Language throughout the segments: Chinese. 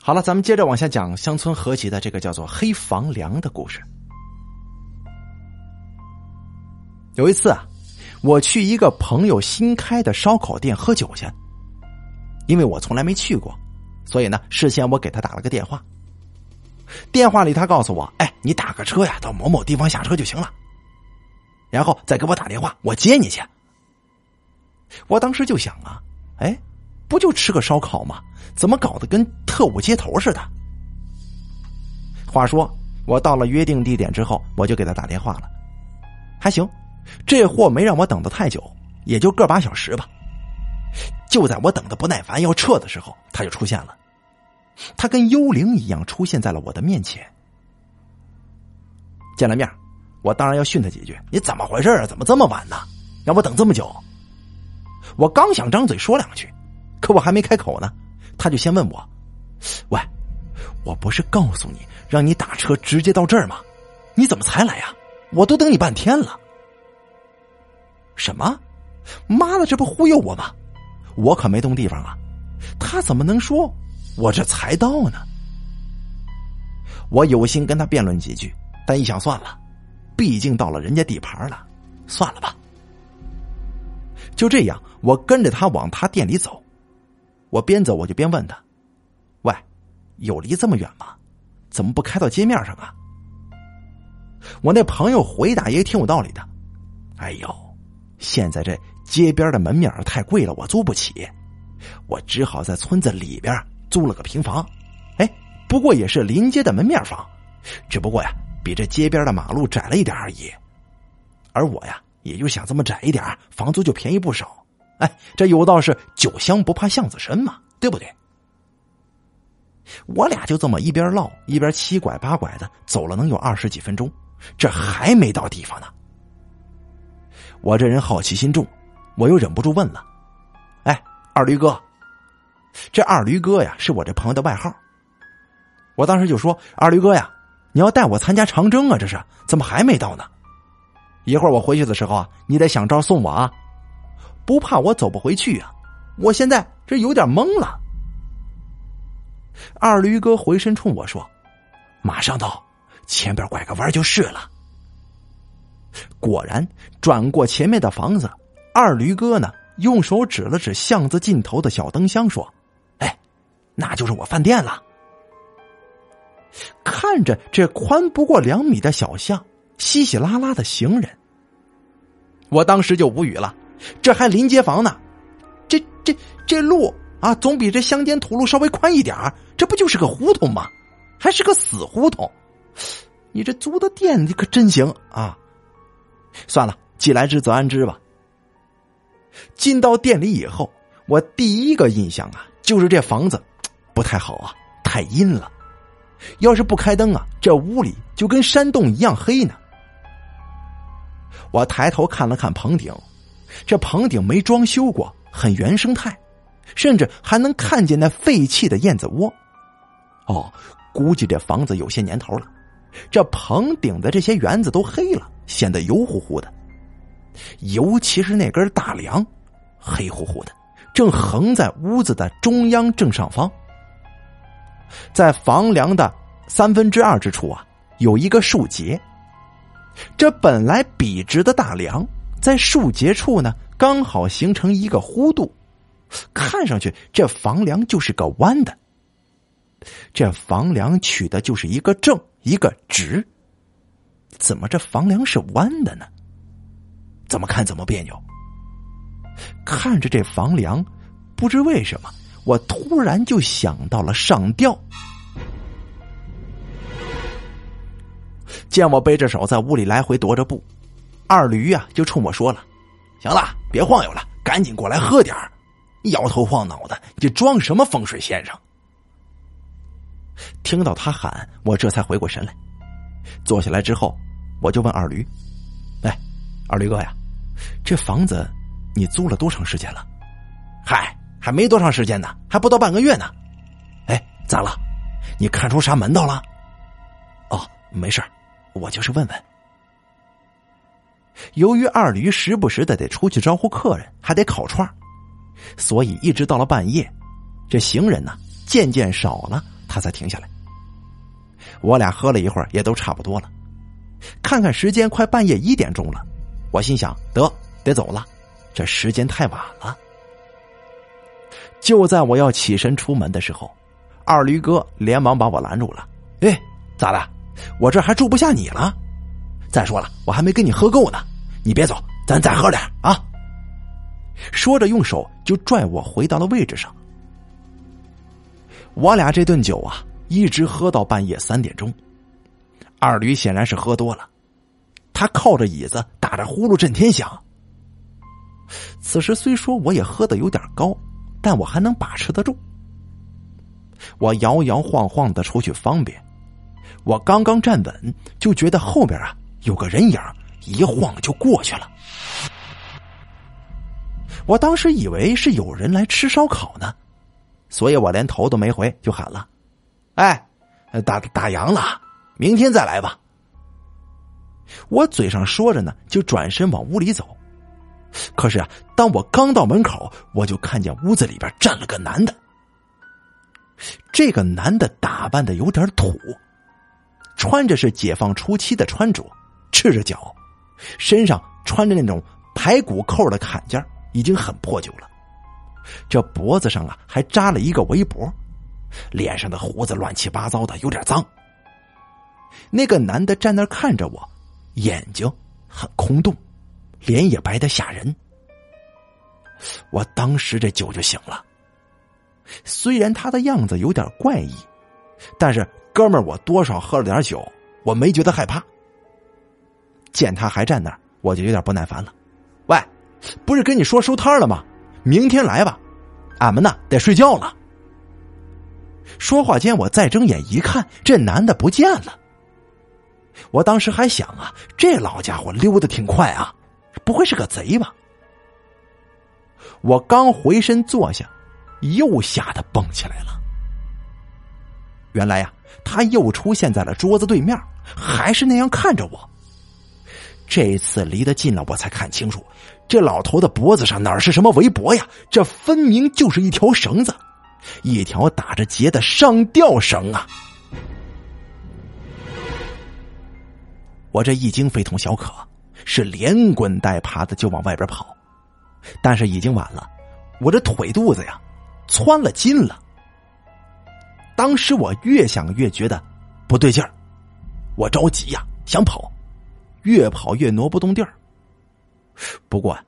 好了，咱们接着往下讲乡村合集的这个叫做“黑房梁”的故事。有一次啊，我去一个朋友新开的烧烤店喝酒去，因为我从来没去过，所以呢，事先我给他打了个电话。电话里他告诉我：“哎，你打个车呀，到某某地方下车就行了，然后再给我打电话，我接你去。”我当时就想啊，哎，不就吃个烧烤吗？怎么搞得跟特务接头似的？话说，我到了约定地点之后，我就给他打电话了，还行，这货没让我等的太久，也就个把小时吧。就在我等的不耐烦要撤的时候，他就出现了。他跟幽灵一样出现在了我的面前。见了面，我当然要训他几句：“你怎么回事啊？怎么这么晚呢？让我等这么久？”我刚想张嘴说两句，可我还没开口呢，他就先问我：“喂，我不是告诉你让你打车直接到这儿吗？你怎么才来呀？我都等你半天了。”什么？妈的，这不忽悠我吗？我可没动地方啊！他怎么能说？我这才到呢，我有心跟他辩论几句，但一想算了，毕竟到了人家地盘了，算了吧。就这样，我跟着他往他店里走，我边走我就边问他：“喂，有离这么远吗？怎么不开到街面上啊？”我那朋友回答也挺有道理的：“哎呦，现在这街边的门面太贵了，我租不起，我只好在村子里边。”租了个平房，哎，不过也是临街的门面房，只不过呀，比这街边的马路窄了一点而已。而我呀，也就想这么窄一点，房租就便宜不少。哎，这有道是酒香不怕巷子深嘛，对不对？我俩就这么一边唠一边七拐八拐的走了，能有二十几分钟，这还没到地方呢。我这人好奇心重，我又忍不住问了：“哎，二驴哥。”这二驴哥呀，是我这朋友的外号。我当时就说：“二驴哥呀，你要带我参加长征啊？这是怎么还没到呢？一会儿我回去的时候啊，你得想招送我啊，不怕我走不回去啊？我现在这有点懵了。”二驴哥回身冲我说：“马上到，前边拐个弯就是了。”果然，转过前面的房子，二驴哥呢，用手指了指巷子尽头的小灯箱，说。哎那就是我饭店了。看着这宽不过两米的小巷，稀稀拉拉的行人，我当时就无语了。这还临街房呢，这这这路啊，总比这乡间土路稍微宽一点这不就是个胡同吗？还是个死胡同。你这租的店，你可真行啊！算了，既来之则安之吧。进到店里以后，我第一个印象啊，就是这房子。不太好啊，太阴了。要是不开灯啊，这屋里就跟山洞一样黑呢。我抬头看了看棚顶，这棚顶没装修过，很原生态，甚至还能看见那废弃的燕子窝。哦，估计这房子有些年头了，这棚顶的这些园子都黑了，显得油乎乎的。尤其是那根大梁，黑乎乎的，正横在屋子的中央正上方。在房梁的三分之二之处啊，有一个竖节。这本来笔直的大梁，在树节处呢，刚好形成一个弧度，看上去这房梁就是个弯的。这房梁取的就是一个正，一个直。怎么这房梁是弯的呢？怎么看怎么别扭。看着这房梁，不知为什么。我突然就想到了上吊。见我背着手在屋里来回踱着步，二驴啊就冲我说了：“行了，别晃悠了，赶紧过来喝点。摇头晃脑的，你装什么风水先生？”听到他喊，我这才回过神来。坐下来之后，我就问二驴：“哎，二驴哥呀，这房子你租了多长时间了？”嗨。还没多长时间呢，还不到半个月呢。哎，咋了？你看出啥门道了？哦，没事我就是问问。由于二驴时不时的得出去招呼客人，还得烤串所以一直到了半夜，这行人呢渐渐少了，他才停下来。我俩喝了一会儿，也都差不多了。看看时间，快半夜一点钟了。我心想：得得走了，这时间太晚了。就在我要起身出门的时候，二驴哥连忙把我拦住了。哎，咋的？我这还住不下你了？再说了，我还没跟你喝够呢，你别走，咱再喝点啊！说着，用手就拽我回到了位置上。我俩这顿酒啊，一直喝到半夜三点钟。二驴显然是喝多了，他靠着椅子打着呼噜震天响。此时虽说我也喝的有点高，但我还能把持得住。我摇摇晃晃的出去方便，我刚刚站稳，就觉得后边啊有个人影，一晃就过去了。我当时以为是有人来吃烧烤呢，所以我连头都没回就喊了：“哎，打打烊了。”明天再来吧。我嘴上说着呢，就转身往屋里走。可是啊，当我刚到门口，我就看见屋子里边站了个男的。这个男的打扮的有点土，穿着是解放初期的穿着，赤着脚，身上穿着那种排骨扣的坎肩，已经很破旧了。这脖子上啊还扎了一个围脖，脸上的胡子乱七八糟的，有点脏。那个男的站那看着我，眼睛很空洞，脸也白的吓人。我当时这酒就醒了。虽然他的样子有点怪异，但是哥们儿，我多少喝了点酒，我没觉得害怕。见他还站那儿，我就有点不耐烦了。喂，不是跟你说收摊了吗？明天来吧，俺们呢得睡觉了。说话间，我再睁眼一看，这男的不见了。我当时还想啊，这老家伙溜的挺快啊，不会是个贼吧？我刚回身坐下，又吓得蹦起来了。原来呀，他又出现在了桌子对面，还是那样看着我。这次离得近了，我才看清楚，这老头的脖子上哪是什么围脖呀？这分明就是一条绳子，一条打着结的上吊绳啊！我这一惊非同小可，是连滚带爬的就往外边跑，但是已经晚了，我这腿肚子呀，窜了筋了。当时我越想越觉得不对劲儿，我着急呀，想跑，越跑越挪不动地儿。不过，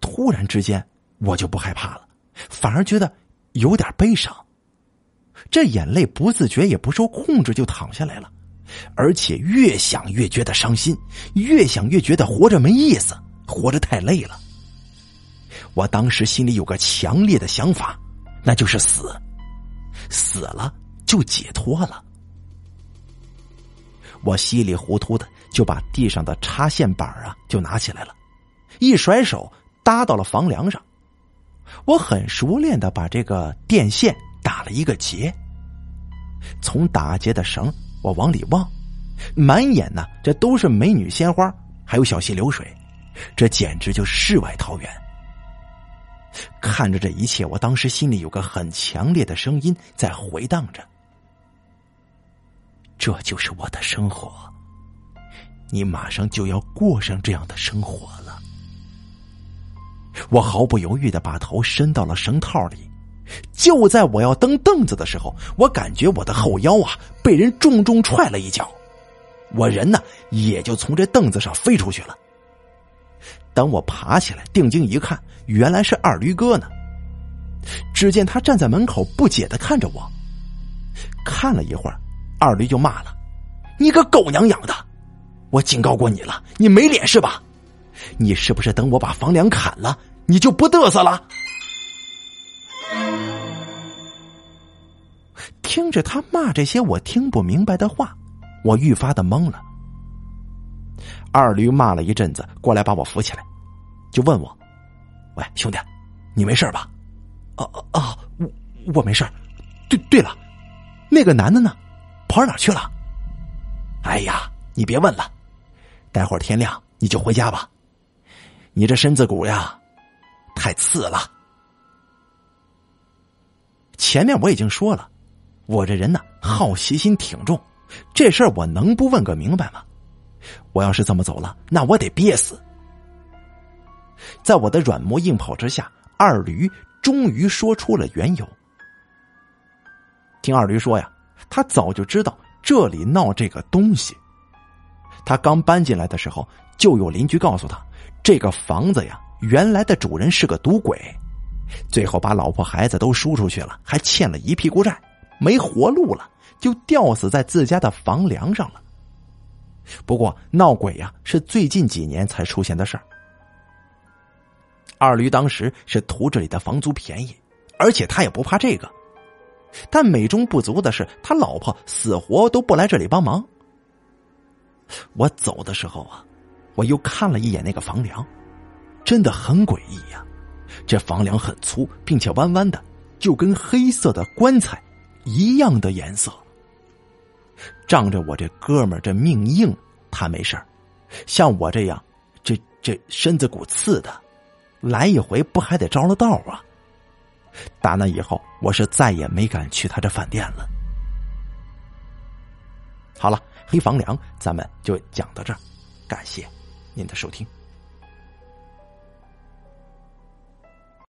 突然之间我就不害怕了，反而觉得有点悲伤，这眼泪不自觉也不受控制就淌下来了。而且越想越觉得伤心，越想越觉得活着没意思，活着太累了。我当时心里有个强烈的想法，那就是死，死了就解脱了。我稀里糊涂的就把地上的插线板啊就拿起来了，一甩手搭到了房梁上。我很熟练的把这个电线打了一个结，从打结的绳。我往里望，满眼呢，这都是美女鲜花，还有小溪流水，这简直就世外桃源。看着这一切，我当时心里有个很强烈的声音在回荡着：“这就是我的生活，你马上就要过上这样的生活了。”我毫不犹豫的把头伸到了绳套里。就在我要蹬凳子的时候，我感觉我的后腰啊被人重重踹了一脚，我人呢也就从这凳子上飞出去了。等我爬起来，定睛一看，原来是二驴哥呢。只见他站在门口，不解的看着我。看了一会儿，二驴就骂了：“你个狗娘养的！我警告过你了，你没脸是吧？你是不是等我把房梁砍了，你就不嘚瑟了？”听着他骂这些我听不明白的话，我愈发的懵了。二驴骂了一阵子，过来把我扶起来，就问我：“喂，兄弟，你没事吧？”“哦啊，我我没事对对了，那个男的呢？跑哪去了？”“哎呀，你别问了，待会儿天亮你就回家吧。你这身子骨呀，太次了。前面我已经说了。”我这人呢，好奇心挺重，这事儿我能不问个明白吗？我要是这么走了，那我得憋死。在我的软磨硬泡之下，二驴终于说出了缘由。听二驴说呀，他早就知道这里闹这个东西。他刚搬进来的时候，就有邻居告诉他，这个房子呀，原来的主人是个赌鬼，最后把老婆孩子都输出去了，还欠了一屁股债，没活路了，就吊死在自家的房梁上了。不过闹鬼呀，是最近几年才出现的事儿。二驴当时是图这里的房租便宜，而且他也不怕这个，但美中不足的是，他老婆死活都不来这里帮忙。我走的时候啊，我又看了一眼那个房梁，真的很诡异呀。这房梁很粗，并且弯弯的，就跟黑色的棺材一样的颜色。仗着我这哥们儿这命硬，他没事儿；像我这样，这这身子骨刺的。来一回不还得着了道啊！打那以后，我是再也没敢去他这饭店了。好了，黑房梁咱们就讲到这儿，感谢您的收听。